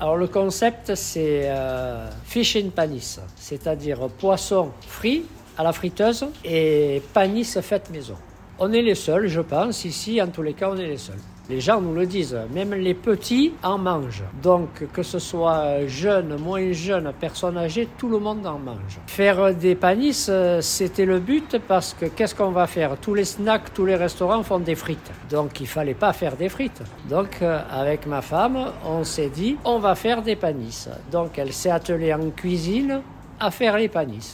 Alors le concept c'est euh, fish in panis, c'est-à-dire poisson frit à la friteuse et panis faite maison. On est les seuls, je pense, ici en tous les cas on est les seuls. Les gens nous le disent, même les petits en mangent. Donc que ce soit jeune, moins jeune, personne âgée, tout le monde en mange. Faire des panis, euh, c'était le but parce que qu'est-ce qu'on va faire? Tous les snacks, tous les restaurants font des frites. Donc il fallait pas faire des frites. Donc euh, avec ma femme, on s'est dit, on va faire des panis. Donc elle s'est attelée en cuisine à faire les panis.